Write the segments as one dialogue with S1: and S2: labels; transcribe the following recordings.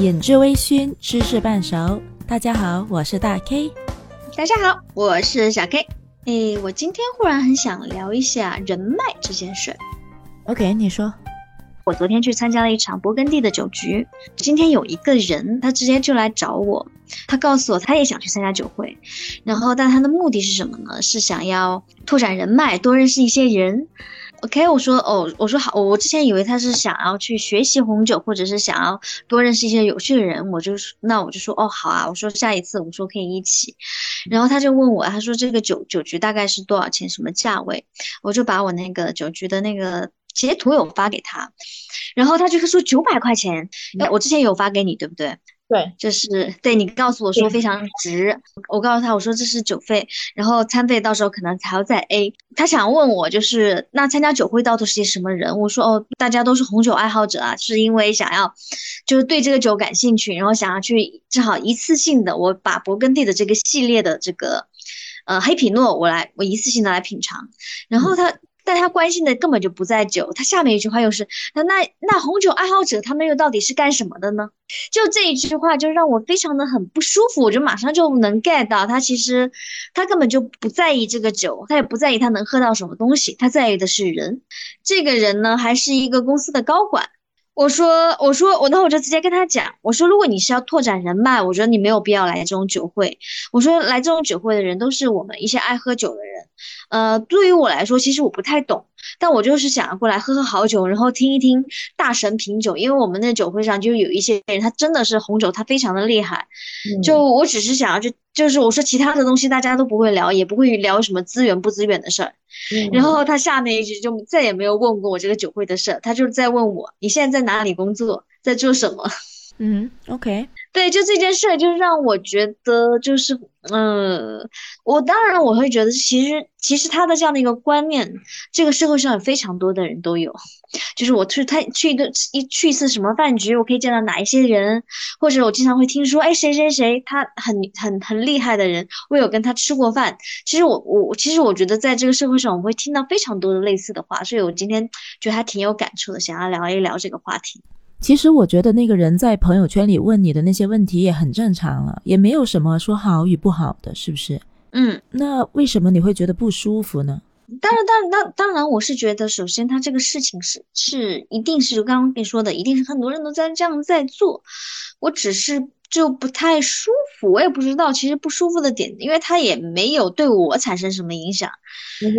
S1: 饮至微醺，知识半熟。大家好，我是大 K。
S2: 大家好，我是小 K。哎，我今天忽然很想聊一下人脉这件事。
S1: OK，你说。
S2: 我昨天去参加了一场勃艮第的酒局，今天有一个人，他直接就来找我，他告诉我他也想去参加酒会，然后但他的目的是什么呢？是想要拓展人脉，多认识一些人。OK，我说哦，我说好，我之前以为他是想要去学习红酒，或者是想要多认识一些有趣的人，我就那我就说哦好啊，我说下一次我说可以一起，然后他就问我，他说这个酒酒局大概是多少钱，什么价位，我就把我那个酒局的那个。截图有发给他，然后他就说九百块钱，哎我之前有发给你，对不对？
S1: 对，
S2: 就是对你告诉我说非常值，我告诉他我说这是酒费，然后餐费到时候可能还要再 A。他想问我就是那参加酒会到底是些什么人？我说哦，大家都是红酒爱好者啊，是因为想要就是对这个酒感兴趣，然后想要去正好一次性的我把勃艮第的这个系列的这个呃黑皮诺我来我一次性的来品尝，然后他。但他关心的根本就不在酒，他下面一句话又是那那那红酒爱好者他们又到底是干什么的呢？就这一句话就让我非常的很不舒服，我就马上就能 get 到他其实他根本就不在意这个酒，他也不在意他能喝到什么东西，他在意的是人。这个人呢还是一个公司的高管。我说我说我那我就直接跟他讲，我说如果你是要拓展人脉，我觉得你没有必要来这种酒会。我说来这种酒会的人都是我们一些爱喝酒的人。呃，对于我来说，其实我不太懂，但我就是想要过来喝喝好酒，然后听一听大神品酒。因为我们那酒会上就有一些人，他真的是红酒，他非常的厉害。就我只是想要去，就是我说其他的东西大家都不会聊，也不会聊什么资源不资源的事儿。然后他下面一句就再也没有问过我这个酒会的事，他就是在问我你现在在哪里工作，在做什么。
S1: 嗯，OK，
S2: 对，就这件事，就让我觉得，就是，嗯，我当然我会觉得，其实，其实他的这样的一个观念，这个社会上有非常多的人都有，就是我去他去一个一去一次什么饭局，我可以见到哪一些人，或者我经常会听说，哎，谁谁谁他很很很厉害的人，我有跟他吃过饭。其实我我其实我觉得在这个社会上，我会听到非常多的类似的话，所以我今天觉得还挺有感触的，想要聊一聊这个话题。
S1: 其实我觉得那个人在朋友圈里问你的那些问题也很正常了，也没有什么说好与不好的，是不是？
S2: 嗯，
S1: 那为什么你会觉得不舒服呢？
S2: 当然，当然，当当然，我是觉得，首先他这个事情是是一定是刚刚跟你说的，一定是很多人都在这样在做，我只是就不太舒服，我也不知道其实不舒服的点，因为他也没有对我产生什么影响。
S1: 嗯哼。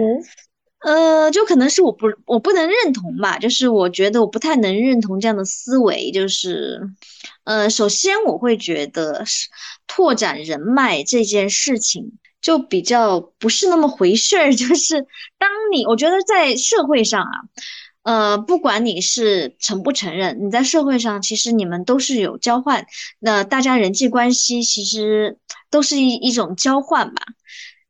S2: 呃，就可能是我不我不能认同吧，就是我觉得我不太能认同这样的思维，就是，呃，首先我会觉得是拓展人脉这件事情就比较不是那么回事儿，就是当你我觉得在社会上啊，呃，不管你是承不承认，你在社会上其实你们都是有交换，那大家人际关系其实都是一一种交换吧。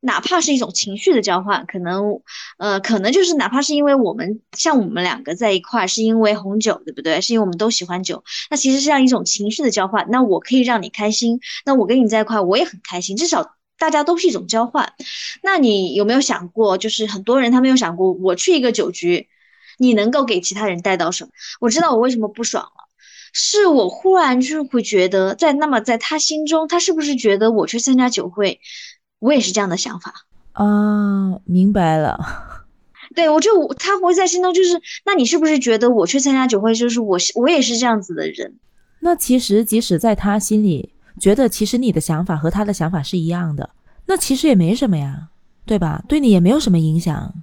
S2: 哪怕是一种情绪的交换，可能，呃，可能就是哪怕是因为我们像我们两个在一块，是因为红酒，对不对？是因为我们都喜欢酒，那其实是这样一种情绪的交换。那我可以让你开心，那我跟你在一块，我也很开心。至少大家都是一种交换。那你有没有想过，就是很多人他没有想过，我去一个酒局，你能够给其他人带到什么？我知道我为什么不爽了，是我忽然就会觉得，在那么在他心中，他是不是觉得我去参加酒会？我也是这样的想法
S1: 啊，明白了。
S2: 对我就他会在心中就是，那你是不是觉得我去参加酒会就是我我也是这样子的人？
S1: 那其实即使在他心里觉得，其实你的想法和他的想法是一样的，那其实也没什么呀，对吧？对你也没有什么影响。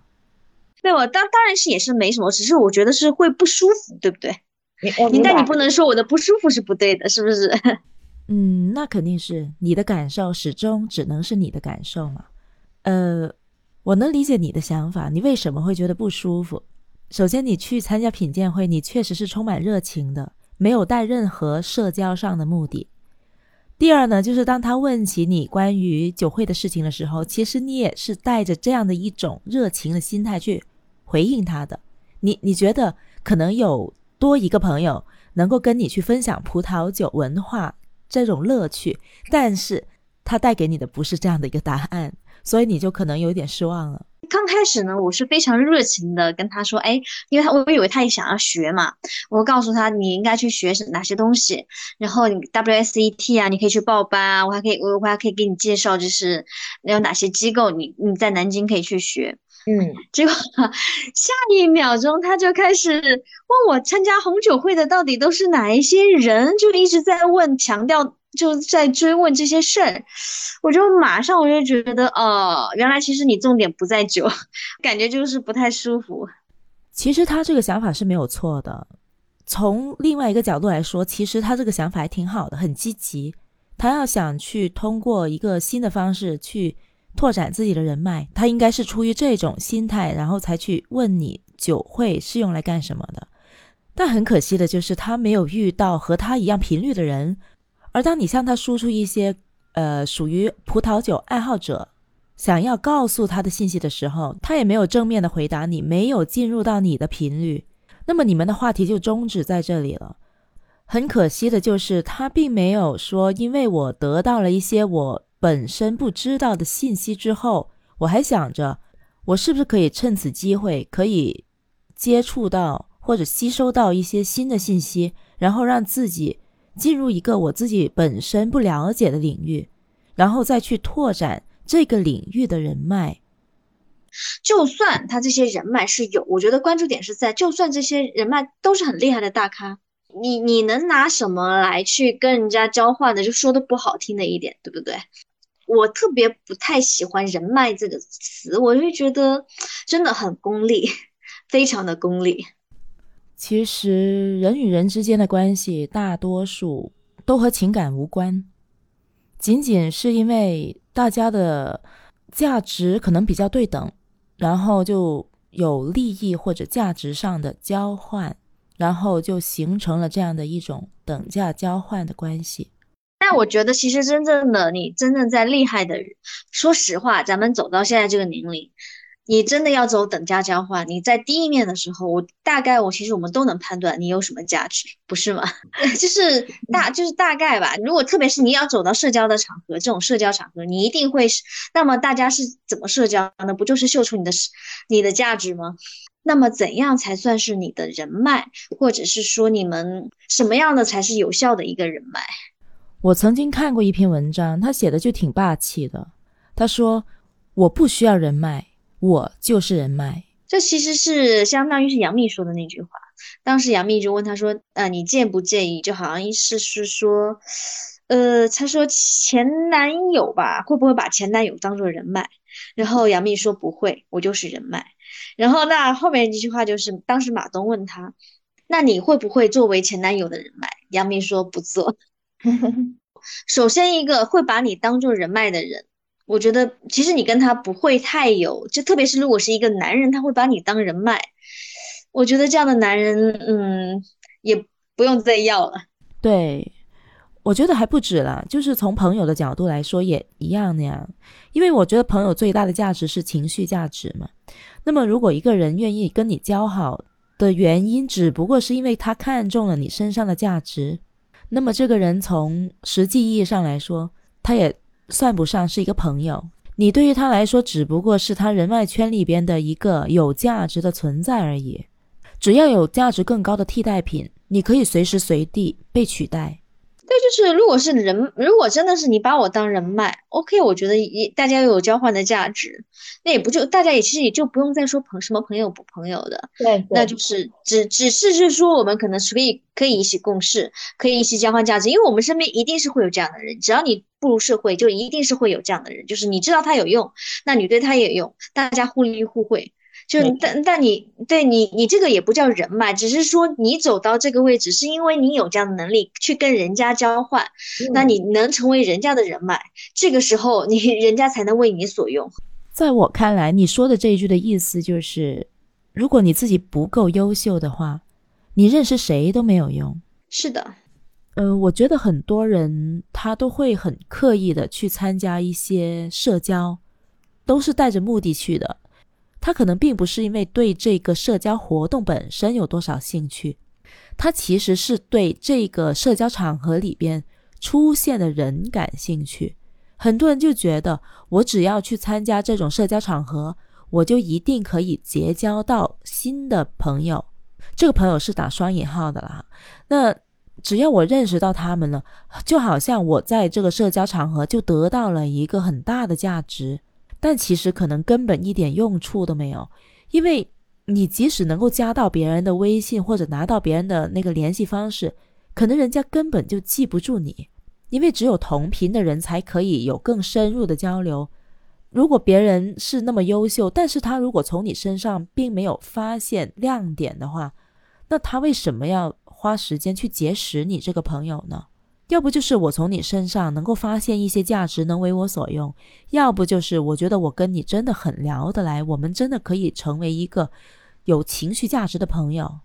S2: 对我当当然是也是没什么，只是我觉得是会不舒服，对不对？你但你不能说我的不舒服是不对的，是不是？
S1: 嗯，那肯定是你的感受，始终只能是你的感受嘛。呃，我能理解你的想法，你为什么会觉得不舒服？首先，你去参加品鉴会，你确实是充满热情的，没有带任何社交上的目的。第二呢，就是当他问起你关于酒会的事情的时候，其实你也是带着这样的一种热情的心态去回应他的。你你觉得可能有多一个朋友能够跟你去分享葡萄酒文化？这种乐趣，但是它带给你的不是这样的一个答案，所以你就可能有点失望了。
S2: 刚开始呢，我是非常热情的跟他说，哎，因为他我以为他也想要学嘛，我告诉他你应该去学哪些东西，然后你 WSET 啊，你可以去报班啊，我还可以我我还可以给你介绍，就是有哪些机构你你在南京可以去学。
S3: 嗯，
S2: 结果 下一秒钟他就开始问我参加红酒会的到底都是哪一些人，就一直在问，强调就在追问这些事儿，我就马上我就觉得，哦，原来其实你重点不在酒，感觉就是不太舒服。
S1: 其实他这个想法是没有错的，从另外一个角度来说，其实他这个想法还挺好的，很积极。他要想去通过一个新的方式去。拓展自己的人脉，他应该是出于这种心态，然后才去问你酒会是用来干什么的。但很可惜的就是他没有遇到和他一样频率的人。而当你向他输出一些呃属于葡萄酒爱好者想要告诉他的信息的时候，他也没有正面的回答你，没有进入到你的频率，那么你们的话题就终止在这里了。很可惜的就是他并没有说，因为我得到了一些我。本身不知道的信息之后，我还想着，我是不是可以趁此机会可以接触到或者吸收到一些新的信息，然后让自己进入一个我自己本身不了解的领域，然后再去拓展这个领域的人脉。
S2: 就算他这些人脉是有，我觉得关注点是在，就算这些人脉都是很厉害的大咖，你你能拿什么来去跟人家交换的？就说的不好听的一点，对不对？我特别不太喜欢“人脉”这个词，我就觉得真的很功利，非常的功利。
S1: 其实人与人之间的关系，大多数都和情感无关，仅仅是因为大家的价值可能比较对等，然后就有利益或者价值上的交换，然后就形成了这样的一种等价交换的关系。
S2: 我觉得，其实真正的你，真正在厉害的人，说实话，咱们走到现在这个年龄，你真的要走等价交换。你在第一面的时候，我大概我其实我们都能判断你有什么价值，不是吗？就是大就是大概吧。如果特别是你要走到社交的场合，这种社交场合，你一定会是。那么大家是怎么社交呢？不就是秀出你的你的价值吗？那么怎样才算是你的人脉，或者是说你们什么样的才是有效的一个人脉？
S1: 我曾经看过一篇文章，他写的就挺霸气的。他说：“我不需要人脉，我就是人脉。”
S2: 这其实是相当于是杨幂说的那句话。当时杨幂就问他说：“呃，你介不介意？就好像意思是说，呃，他说前男友吧，会不会把前男友当做人脉？”然后杨幂说：“不会，我就是人脉。”然后那后面一句话就是，当时马东问他：“那你会不会作为前男友的人脉？”杨幂说：“不做。” 首先，一个会把你当做人脉的人，我觉得其实你跟他不会太有，就特别是如果是一个男人，他会把你当人脉，我觉得这样的男人，嗯，也不用再要了。
S1: 对，我觉得还不止了，就是从朋友的角度来说也一样那样，因为我觉得朋友最大的价值是情绪价值嘛。那么，如果一个人愿意跟你交好的原因，只不过是因为他看中了你身上的价值。那么这个人从实际意义上来说，他也算不上是一个朋友。你对于他来说，只不过是他人脉圈里边的一个有价值的存在而已。只要有价值更高的替代品，你可以随时随地被取代。
S2: 对，就是如果是人，如果真的是你把我当人脉，OK，我觉得也大家又有交换的价值，那也不就大家也其实也就不用再说朋什么朋友不朋友的，
S3: 对，
S2: 那就是只只是是说我们可能是可以可以一起共事，可以一起交换价值，因为我们身边一定是会有这样的人，只要你步入社会，就一定是会有这样的人，就是你知道他有用，那你对他也有用，大家互利互惠。就但但你对你你这个也不叫人脉，只是说你走到这个位置，是因为你有这样的能力去跟人家交换，那你能成为人家的人脉，这个时候你人家才能为你所用。
S1: 在我看来，你说的这一句的意思就是，如果你自己不够优秀的话，你认识谁都没有用。
S2: 是的，
S1: 呃，我觉得很多人他都会很刻意的去参加一些社交，都是带着目的去的。他可能并不是因为对这个社交活动本身有多少兴趣，他其实是对这个社交场合里边出现的人感兴趣。很多人就觉得，我只要去参加这种社交场合，我就一定可以结交到新的朋友。这个朋友是打双引号的啦。那只要我认识到他们了，就好像我在这个社交场合就得到了一个很大的价值，但其实可能根本一点用处都没有，因为你即使能够加到别人的微信或者拿到别人的那个联系方式，可能人家根本就记不住你，因为只有同频的人才可以有更深入的交流。如果别人是那么优秀，但是他如果从你身上并没有发现亮点的话，那他为什么要？花时间去结识你这个朋友呢？要不就是我从你身上能够发现一些价值，能为我所用；要不就是我觉得我跟你真的很聊得来，我们真的可以成为一个有情绪价值的朋友。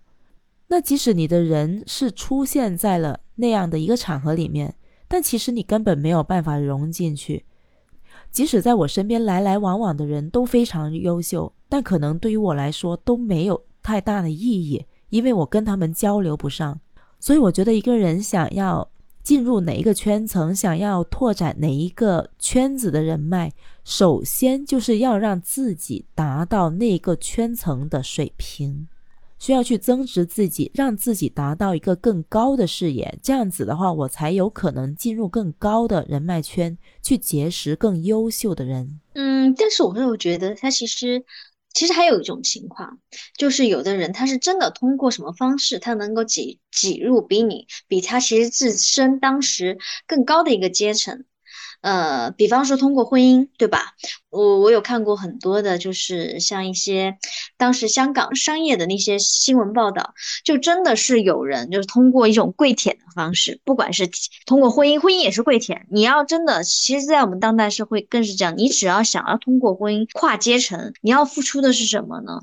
S1: 那即使你的人是出现在了那样的一个场合里面，但其实你根本没有办法融进去。即使在我身边来来往往的人都非常优秀，但可能对于我来说都没有太大的意义。因为我跟他们交流不上，所以我觉得一个人想要进入哪一个圈层，想要拓展哪一个圈子的人脉，首先就是要让自己达到那个圈层的水平，需要去增值自己，让自己达到一个更高的视野。这样子的话，我才有可能进入更高的人脉圈，去结识更优秀的人。
S2: 嗯，但是我又觉得他其实。其实还有一种情况，就是有的人他是真的通过什么方式，他能够挤挤入比你比他其实自身当时更高的一个阶层。呃，比方说通过婚姻，对吧？我我有看过很多的，就是像一些当时香港商业的那些新闻报道，就真的是有人就是通过一种跪舔的方式，不管是通过婚姻，婚姻也是跪舔。你要真的，其实，在我们当代社会更是这样，你只要想要通过婚姻跨阶层，你要付出的是什么呢？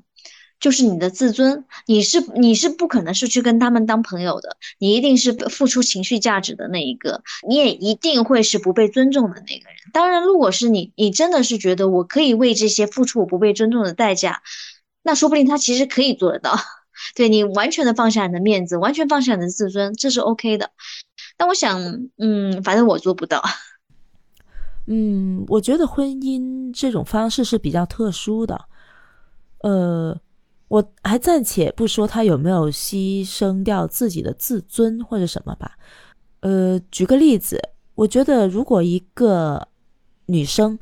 S2: 就是你的自尊，你是你是不可能是去跟他们当朋友的，你一定是付出情绪价值的那一个，你也一定会是不被尊重的那个人。当然，如果是你，你真的是觉得我可以为这些付出我不被尊重的代价，那说不定他其实可以做得到。对你完全的放下你的面子，完全放下你的自尊，这是 OK 的。但我想，嗯，反正我做不到。
S1: 嗯，我觉得婚姻这种方式是比较特殊的，呃。我还暂且不说他有没有牺牲掉自己的自尊或者什么吧，呃，举个例子，我觉得如果一个女生，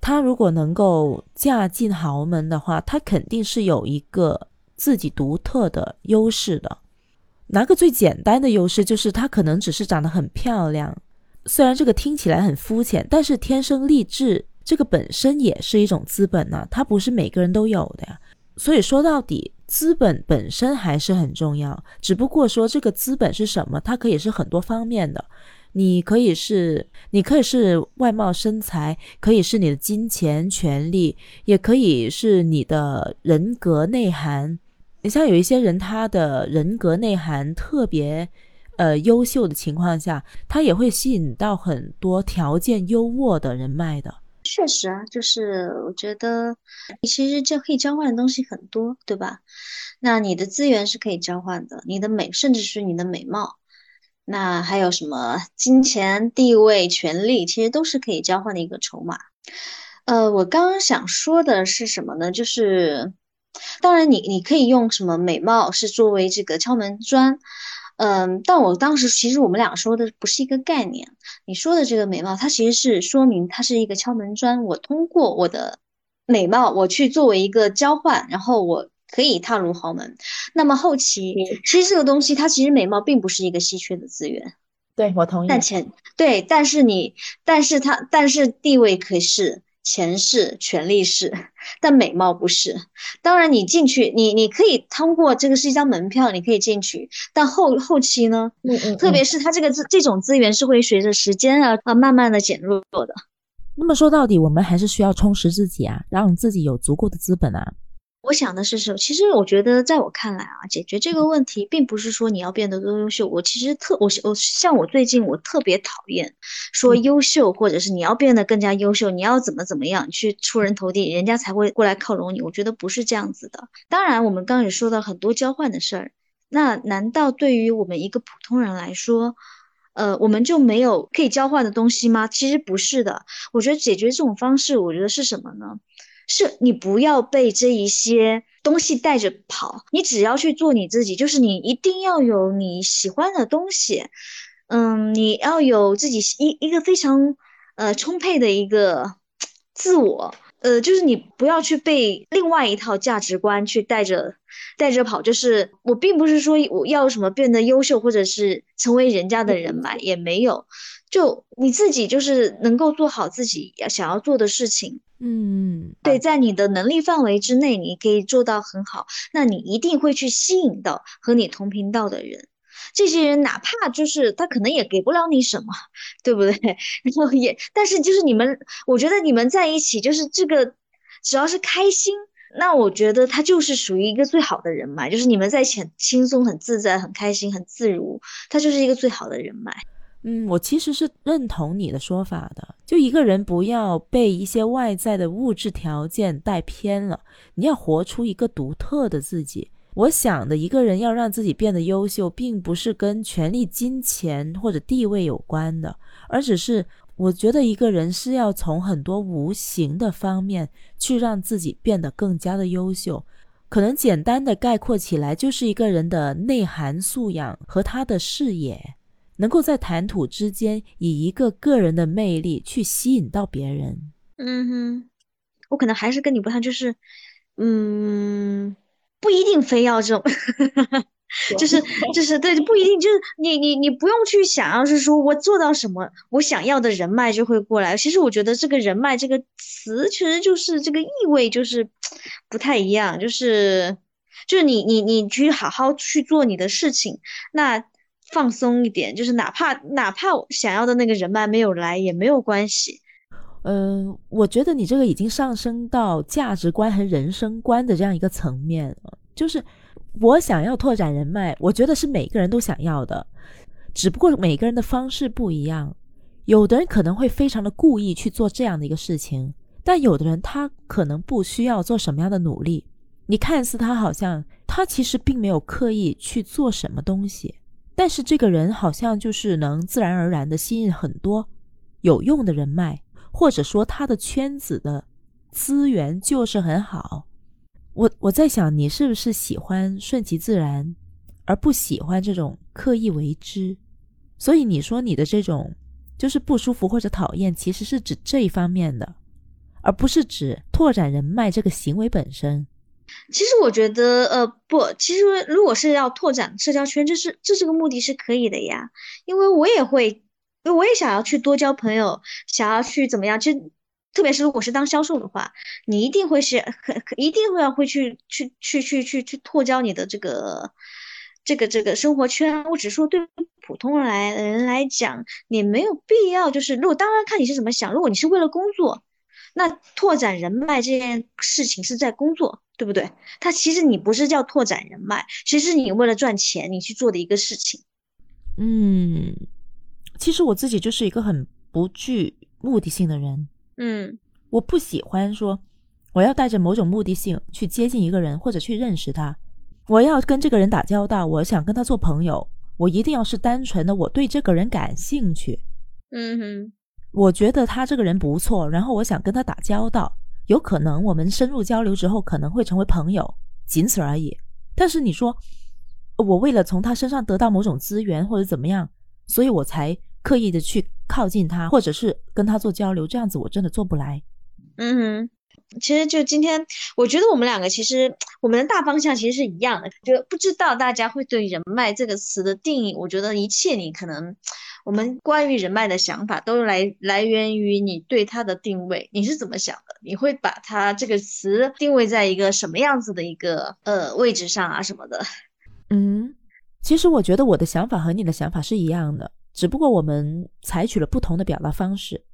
S1: 她如果能够嫁进豪门的话，她肯定是有一个自己独特的优势的。拿个最简单的优势，就是她可能只是长得很漂亮，虽然这个听起来很肤浅，但是天生丽质这个本身也是一种资本呢，它不是每个人都有的呀。所以说到底，资本本身还是很重要。只不过说这个资本是什么，它可以是很多方面的。你可以是，你可以是外貌身材，可以是你的金钱、权利，也可以是你的人格内涵。你像有一些人，他的人格内涵特别，呃，优秀的情况下，他也会吸引到很多条件优渥的人脉的。
S2: 确实啊，就是我觉得其实这可以交换的东西很多，对吧？那你的资源是可以交换的，你的美，甚至是你的美貌，那还有什么金钱、地位、权利，其实都是可以交换的一个筹码。呃，我刚刚想说的是什么呢？就是当然，你你可以用什么美貌是作为这个敲门砖。嗯，但我当时其实我们俩说的不是一个概念。你说的这个美貌，它其实是说明它是一个敲门砖。我通过我的美貌，我去作为一个交换，然后我可以踏入豪门。那么后期，其实这个东西，它其实美貌并不是一个稀缺的资源。
S1: 对我同意。
S2: 但前对，但是你，但是它，但是地位可是。钱是权力是，但美貌不是。当然，你进去，你你可以通过这个是一张门票，你可以进去。但后后期呢？嗯嗯。特别是它这个这这种资源是会随着时间啊啊慢慢的减弱的。
S1: 那么说到底，我们还是需要充实自己啊，让自己有足够的资本啊。
S2: 我想的是什么？其实我觉得，在我看来啊，解决这个问题，并不是说你要变得多优秀。我其实特我我像我最近我特别讨厌说优秀，或者是你要变得更加优秀，你要怎么怎么样去出人头地，人家才会过来靠拢你。我觉得不是这样子的。当然，我们刚刚也说到很多交换的事儿，那难道对于我们一个普通人来说，呃，我们就没有可以交换的东西吗？其实不是的。我觉得解决这种方式，我觉得是什么呢？是你不要被这一些东西带着跑，你只要去做你自己，就是你一定要有你喜欢的东西，嗯，你要有自己一一个非常呃充沛的一个自我。呃，就是你不要去被另外一套价值观去带着带着跑。就是我并不是说我要什么变得优秀，或者是成为人家的人脉，也没有。就你自己就是能够做好自己要想要做的事情。
S1: 嗯，
S2: 对，在你的能力范围之内，你可以做到很好，那你一定会去吸引到和你同频道的人。这些人哪怕就是他可能也给不了你什么，对不对？然后也，但是就是你们，我觉得你们在一起就是这个，只要是开心，那我觉得他就是属于一个最好的人脉。就是你们在一起很轻松、很自在、很开心、很自如，他就是一个最好的人脉。
S1: 嗯，我其实是认同你的说法的。就一个人不要被一些外在的物质条件带偏了，你要活出一个独特的自己。我想的一个人要让自己变得优秀，并不是跟权力、金钱或者地位有关的，而只是我觉得一个人是要从很多无形的方面去让自己变得更加的优秀。可能简单的概括起来，就是一个人的内涵素养和他的视野，能够在谈吐之间以一个个人的魅力去吸引到别人。
S2: 嗯哼，我可能还是跟你不太，就是，嗯。不一定非要这种，就是就是对，不一定就是你你你不用去想要是说我做到什么，我想要的人脉就会过来。其实我觉得这个人脉这个词，其实就是这个意味就是不太一样，就是就是你你你去好好去做你的事情，那放松一点，就是哪怕哪怕想要的那个人脉没有来也没有关系。
S1: 嗯，我觉得你这个已经上升到价值观和人生观的这样一个层面了。就是我想要拓展人脉，我觉得是每个人都想要的，只不过每个人的方式不一样。有的人可能会非常的故意去做这样的一个事情，但有的人他可能不需要做什么样的努力。你看似他好像他其实并没有刻意去做什么东西，但是这个人好像就是能自然而然的吸引很多有用的人脉。或者说他的圈子的资源就是很好，我我在想你是不是喜欢顺其自然，而不喜欢这种刻意为之？所以你说你的这种就是不舒服或者讨厌，其实是指这一方面的，而不是指拓展人脉这个行为本身。
S2: 其实我觉得，呃，不，其实如果是要拓展社交圈，这是这是个目的是可以的呀，因为我也会。因为我也想要去多交朋友，想要去怎么样？其实，特别是如果是当销售的话，你一定会是很一定会要会去去去去去去拓交你的这个这个这个生活圈。我只说对普通人来人来讲，你没有必要就是，如果当然看你是怎么想。如果你是为了工作，那拓展人脉这件事情是在工作，对不对？他其实你不是叫拓展人脉，其实你为了赚钱你去做的一个事情。
S1: 嗯。其实我自己就是一个很不具目的性的人，
S2: 嗯，
S1: 我不喜欢说我要带着某种目的性去接近一个人或者去认识他，我要跟这个人打交道，我想跟他做朋友，我一定要是单纯的我对这个人感兴趣，
S2: 嗯哼，
S1: 我觉得他这个人不错，然后我想跟他打交道，有可能我们深入交流之后可能会成为朋友，仅此而已。但是你说我为了从他身上得到某种资源或者怎么样，所以我才。刻意的去靠近他，或者是跟他做交流，这样子我真的做不来。
S2: 嗯，其实就今天，我觉得我们两个其实我们的大方向其实是一样的。就不知道大家会对人脉这个词的定义，我觉得一切你可能我们关于人脉的想法都来来源于你对它的定位，你是怎么想的？你会把它这个词定位在一个什么样子的一个呃位置上啊什么的？
S1: 嗯，其实我觉得我的想法和你的想法是一样的。只不过我们采取了不同的表达方式。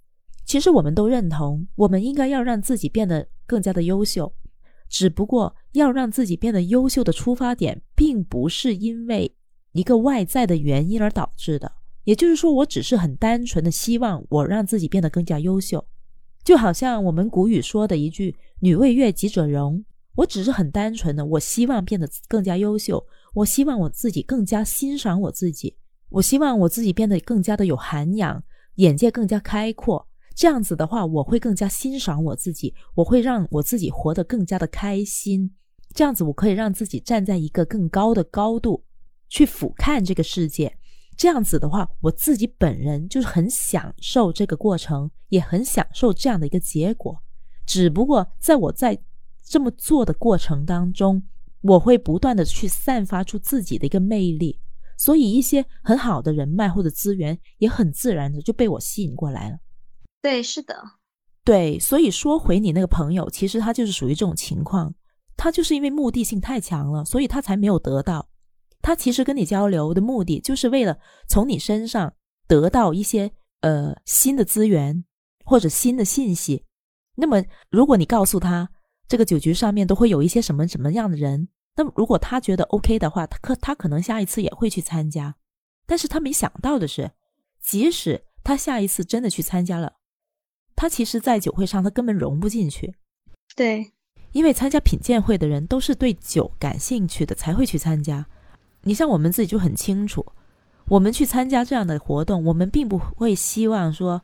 S1: 其实我们都认同，我们应该要让自己变得更加的优秀。只不过要让自己变得优秀的出发点，并不是因为一个外在的原因而导致的。也就是说，我只是很单纯的希望我让自己变得更加优秀，就好像我们古语说的一句“女为悦己者容”。我只是很单纯的，我希望变得更加优秀，我希望我自己更加欣赏我自己。我希望我自己变得更加的有涵养，眼界更加开阔，这样子的话，我会更加欣赏我自己，我会让我自己活得更加的开心。这样子，我可以让自己站在一个更高的高度去俯瞰这个世界。这样子的话，我自己本人就是很享受这个过程，也很享受这样的一个结果。只不过在我在这么做的过程当中，我会不断的去散发出自己的一个魅力，所以一些很好的人脉或者资源也很自然的就被我吸引过来了。
S2: 对，是的，
S1: 对。所以说回你那个朋友，其实他就是属于这种情况，他就是因为目的性太强了，所以他才没有得到。他其实跟你交流的目的，就是为了从你身上得到一些呃新的资源或者新的信息。那么，如果你告诉他这个酒局上面都会有一些什么什么样的人，那么如果他觉得 OK 的话，他可他可能下一次也会去参加。但是他没想到的是，即使他下一次真的去参加了，他其实在酒会上他根本融不进去。
S2: 对，
S1: 因为参加品鉴会的人都是对酒感兴趣的才会去参加。你像我们自己就很清楚，我们去参加这样的活动，我们并不会希望说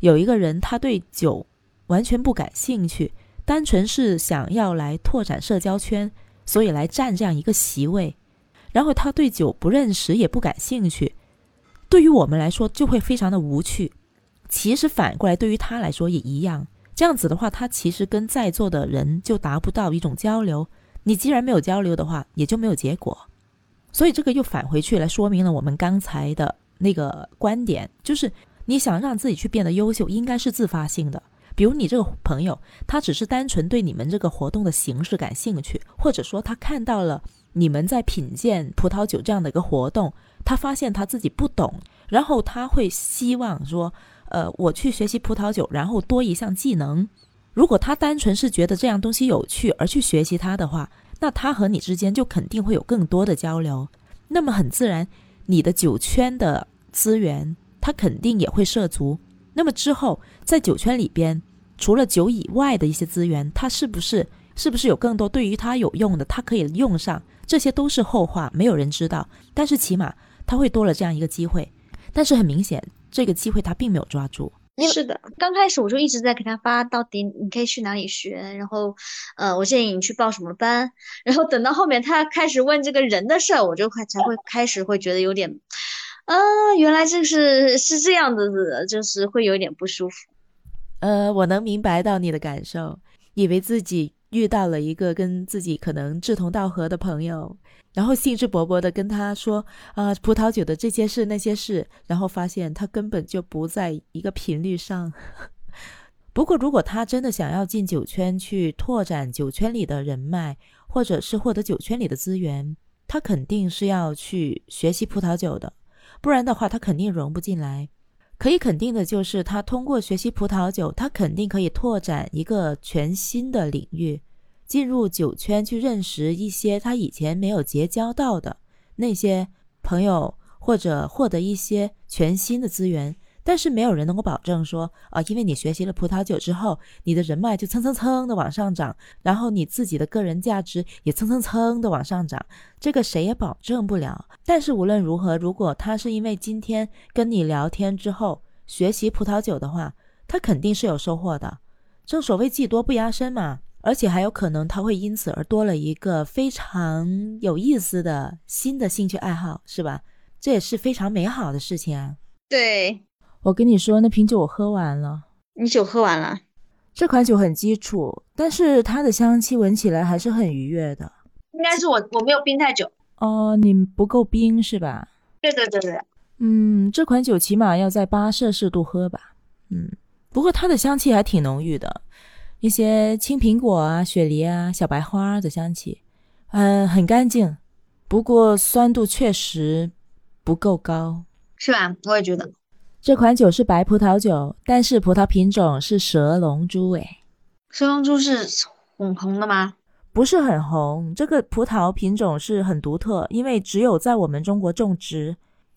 S1: 有一个人他对酒完全不感兴趣，单纯是想要来拓展社交圈，所以来占这样一个席位，然后他对酒不认识也不感兴趣，对于我们来说就会非常的无趣。其实反过来对于他来说也一样，这样子的话，他其实跟在座的人就达不到一种交流。你既然没有交流的话，也就没有结果。所以这个又返回去来说明了我们刚才的那个观点，就是你想让自己去变得优秀，应该是自发性的。比如你这个朋友，他只是单纯对你们这个活动的形式感兴趣，或者说他看到了你们在品鉴葡萄酒这样的一个活动，他发现他自己不懂，然后他会希望说，呃，我去学习葡萄酒，然后多一项技能。如果他单纯是觉得这样东西有趣而去学习它的话。那他和你之间就肯定会有更多的交流，那么很自然，你的酒圈的资源他肯定也会涉足。那么之后在酒圈里边，除了酒以外的一些资源，他是不是是不是有更多对于他有用的，他可以用上？这些都是后话，没有人知道。但是起码他会多了这样一个机会。但是很明显，这个机会他并没有抓住。
S2: 是的，刚开始我就一直在给他发，到底你可以去哪里学，然后，呃，我建议你去报什么班，然后等到后面他开始问这个人的事儿，我就快才会开始会觉得有点，啊，原来这是是这样子的，就是会有点不舒服。
S1: 呃，我能明白到你的感受，以为自己遇到了一个跟自己可能志同道合的朋友。然后兴致勃勃的跟他说：“啊，葡萄酒的这些事那些事。”然后发现他根本就不在一个频率上。不过，如果他真的想要进酒圈去拓展酒圈里的人脉，或者是获得酒圈里的资源，他肯定是要去学习葡萄酒的。不然的话，他肯定融不进来。可以肯定的就是，他通过学习葡萄酒，他肯定可以拓展一个全新的领域。进入酒圈去认识一些他以前没有结交到的那些朋友，或者获得一些全新的资源。但是没有人能够保证说啊，因为你学习了葡萄酒之后，你的人脉就蹭蹭蹭的往上涨，然后你自己的个人价值也蹭蹭蹭的往上涨。这个谁也保证不了。但是无论如何，如果他是因为今天跟你聊天之后学习葡萄酒的话，他肯定是有收获的。正所谓技多不压身嘛。而且还有可能他会因此而多了一个非常有意思的新的兴趣爱好，是吧？这也是非常美好的事情啊。
S2: 对，
S1: 我跟你说，那瓶酒我喝完了。
S2: 你酒喝完了？
S1: 这款酒很基础，但是它的香气闻起来还是很愉悦的。
S2: 应该是我我没有冰太久。
S1: 哦，你不够冰是吧？
S2: 对对对对。
S1: 嗯，这款酒起码要在八摄氏度喝吧。嗯，不过它的香气还挺浓郁的。一些青苹果啊、雪梨啊、小白花的香气，嗯，很干净。不过酸度确实不够高，
S2: 是吧？我也觉得。
S1: 这款酒是白葡萄酒，但是葡萄品种是蛇龙珠。诶，
S2: 蛇龙珠是红红的吗？
S1: 不是很红。这个葡萄品种是很独特，因为只有在我们中国种植，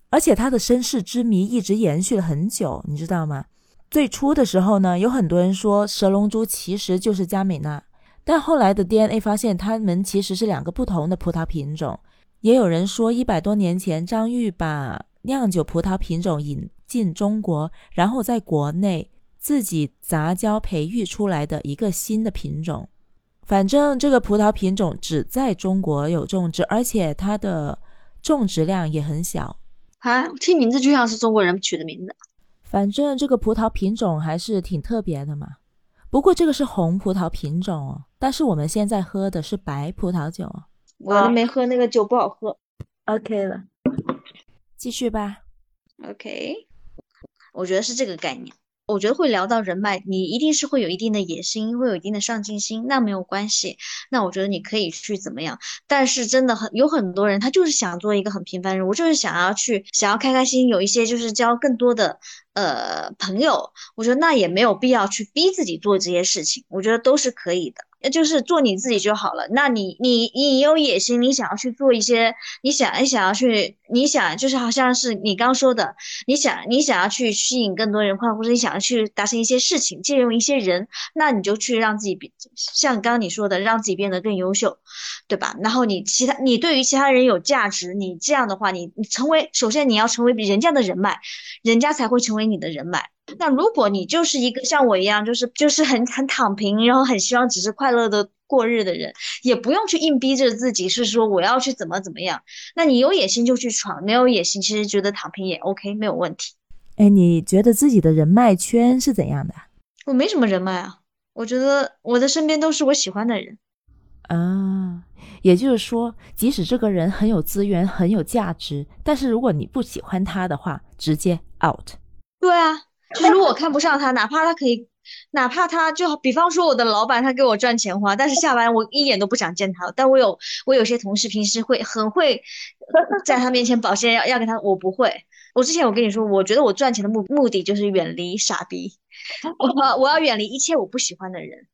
S1: 而且它的身世之谜一直延续了很久，你知道吗？最初的时候呢，有很多人说蛇龙珠其实就是佳美娜，但后来的 DNA 发现它们其实是两个不同的葡萄品种。也有人说，一百多年前张裕把酿酒葡萄品种引进中国，然后在国内自己杂交培育出来的一个新的品种。反正这个葡萄品种只在中国有种植，而且它的种植量也很小。
S2: 啊，听名字就像是中国人取的名字。
S1: 反正这个葡萄品种还是挺特别的嘛。不过这个是红葡萄品种哦，但是我们现在喝的是白葡萄酒。
S2: 我都没喝那个酒，不好喝。
S1: OK 了，继续吧。
S2: OK，我觉得是这个概念。我觉得会聊到人脉，你一定是会有一定的野心，会有一定的上进心，那没有关系。那我觉得你可以去怎么样？但是真的很有很多人，他就是想做一个很平凡人，我就是想要去想要开开心，有一些就是交更多的呃朋友。我觉得那也没有必要去逼自己做这些事情，我觉得都是可以的。那就是做你自己就好了。那你你你有野心，你想要去做一些，你想你想要去，你想就是好像是你刚说的，你想你想要去吸引更多人，或者你想要去达成一些事情，借用一些人，那你就去让自己比，像刚刚你说的，让自己变得更优秀，对吧？然后你其他你对于其他人有价值，你这样的话，你你成为首先你要成为人家的人脉，人家才会成为你的人脉。那如果你就是一个像我一样，就是就是很很躺平，然后很希望只是快乐的过日的人，也不用去硬逼着自己，是说我要去怎么怎么样。那你有野心就去闯，没有野心其实觉得躺平也 OK，没有问题。
S1: 哎，你觉得自己的人脉圈是怎样的？
S2: 我没什么人脉啊，我觉得我的身边都是我喜欢的人。
S1: 啊，也就是说，即使这个人很有资源、很有价值，但是如果你不喜欢他的话，直接 out。
S2: 对啊。就是如果看不上他，哪怕他可以，哪怕他就比方说我的老板他给我赚钱花，但是下班我一眼都不想见他。但我有我有些同事平时会很会 在他面前表现，要要给他，我不会。我之前我跟你说，我觉得我赚钱的目目的就是远离傻逼，我我要远离一切我不喜欢的人。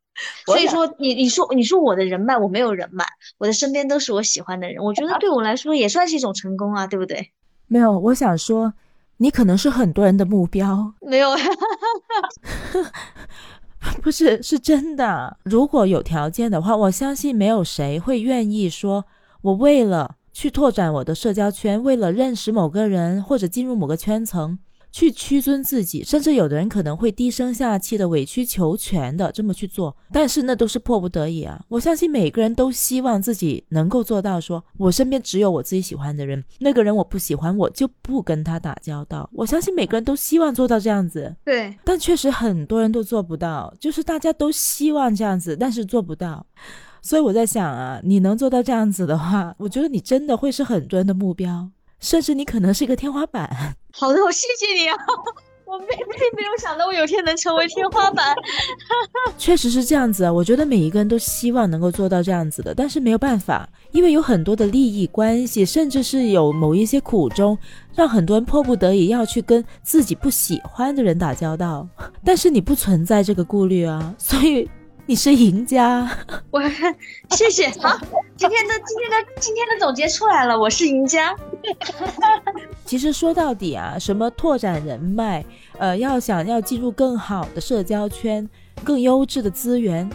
S2: 所以说你你说你说我的人脉我没有人脉，我的身边都是我喜欢的人，我觉得对我来说也算是一种成功啊，对不对？
S1: 没有，我想说。你可能是很多人的目标，
S2: 没有，
S1: 不是是真的。如果有条件的话，我相信没有谁会愿意说，我为了去拓展我的社交圈，为了认识某个人或者进入某个圈层。去屈尊自己，甚至有的人可能会低声下气的、委曲求全的这么去做，但是那都是迫不得已啊！我相信每个人都希望自己能够做到，说我身边只有我自己喜欢的人，那个人我不喜欢，我就不跟他打交道。我相信每个人都希望做到这样子，
S2: 对，
S1: 但确实很多人都做不到，就是大家都希望这样子，但是做不到。所以我在想啊，你能做到这样子的话，我觉得你真的会是很多人的目标。甚至你可能是一个天花板。
S2: 好的，我谢谢你啊！我并并没有想到我有天能成为天花板。
S1: 确实是这样子啊！我觉得每一个人都希望能够做到这样子的，但是没有办法，因为有很多的利益关系，甚至是有某一些苦衷，让很多人迫不得已要去跟自己不喜欢的人打交道。但是你不存在这个顾虑啊，所以。你是赢家，
S2: 我谢谢。好，今天的今天的今天的总结出来了，我是赢家。
S1: 其实说到底啊，什么拓展人脉，呃，要想要进入更好的社交圈，更优质的资源，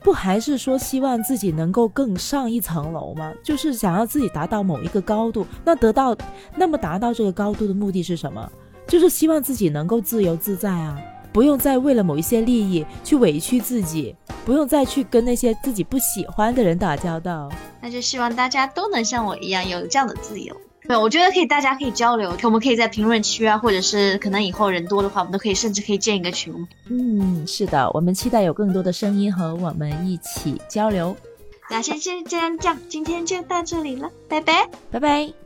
S1: 不还是说希望自己能够更上一层楼吗？就是想要自己达到某一个高度。那得到那么达到这个高度的目的是什么？就是希望自己能够自由自在啊。不用再为了某一些利益去委屈自己，不用再去跟那些自己不喜欢的人打交道。
S2: 那就希望大家都能像我一样有这样的自由。对，我觉得可以，大家可以交流，我们可以在评论区啊，或者是可能以后人多的话，我们都可以，甚至可以建一个群。
S1: 嗯，是的，我们期待有更多的声音和我们一起交流。
S2: 那先先这样讲，今天就到这里了，拜拜，
S1: 拜拜。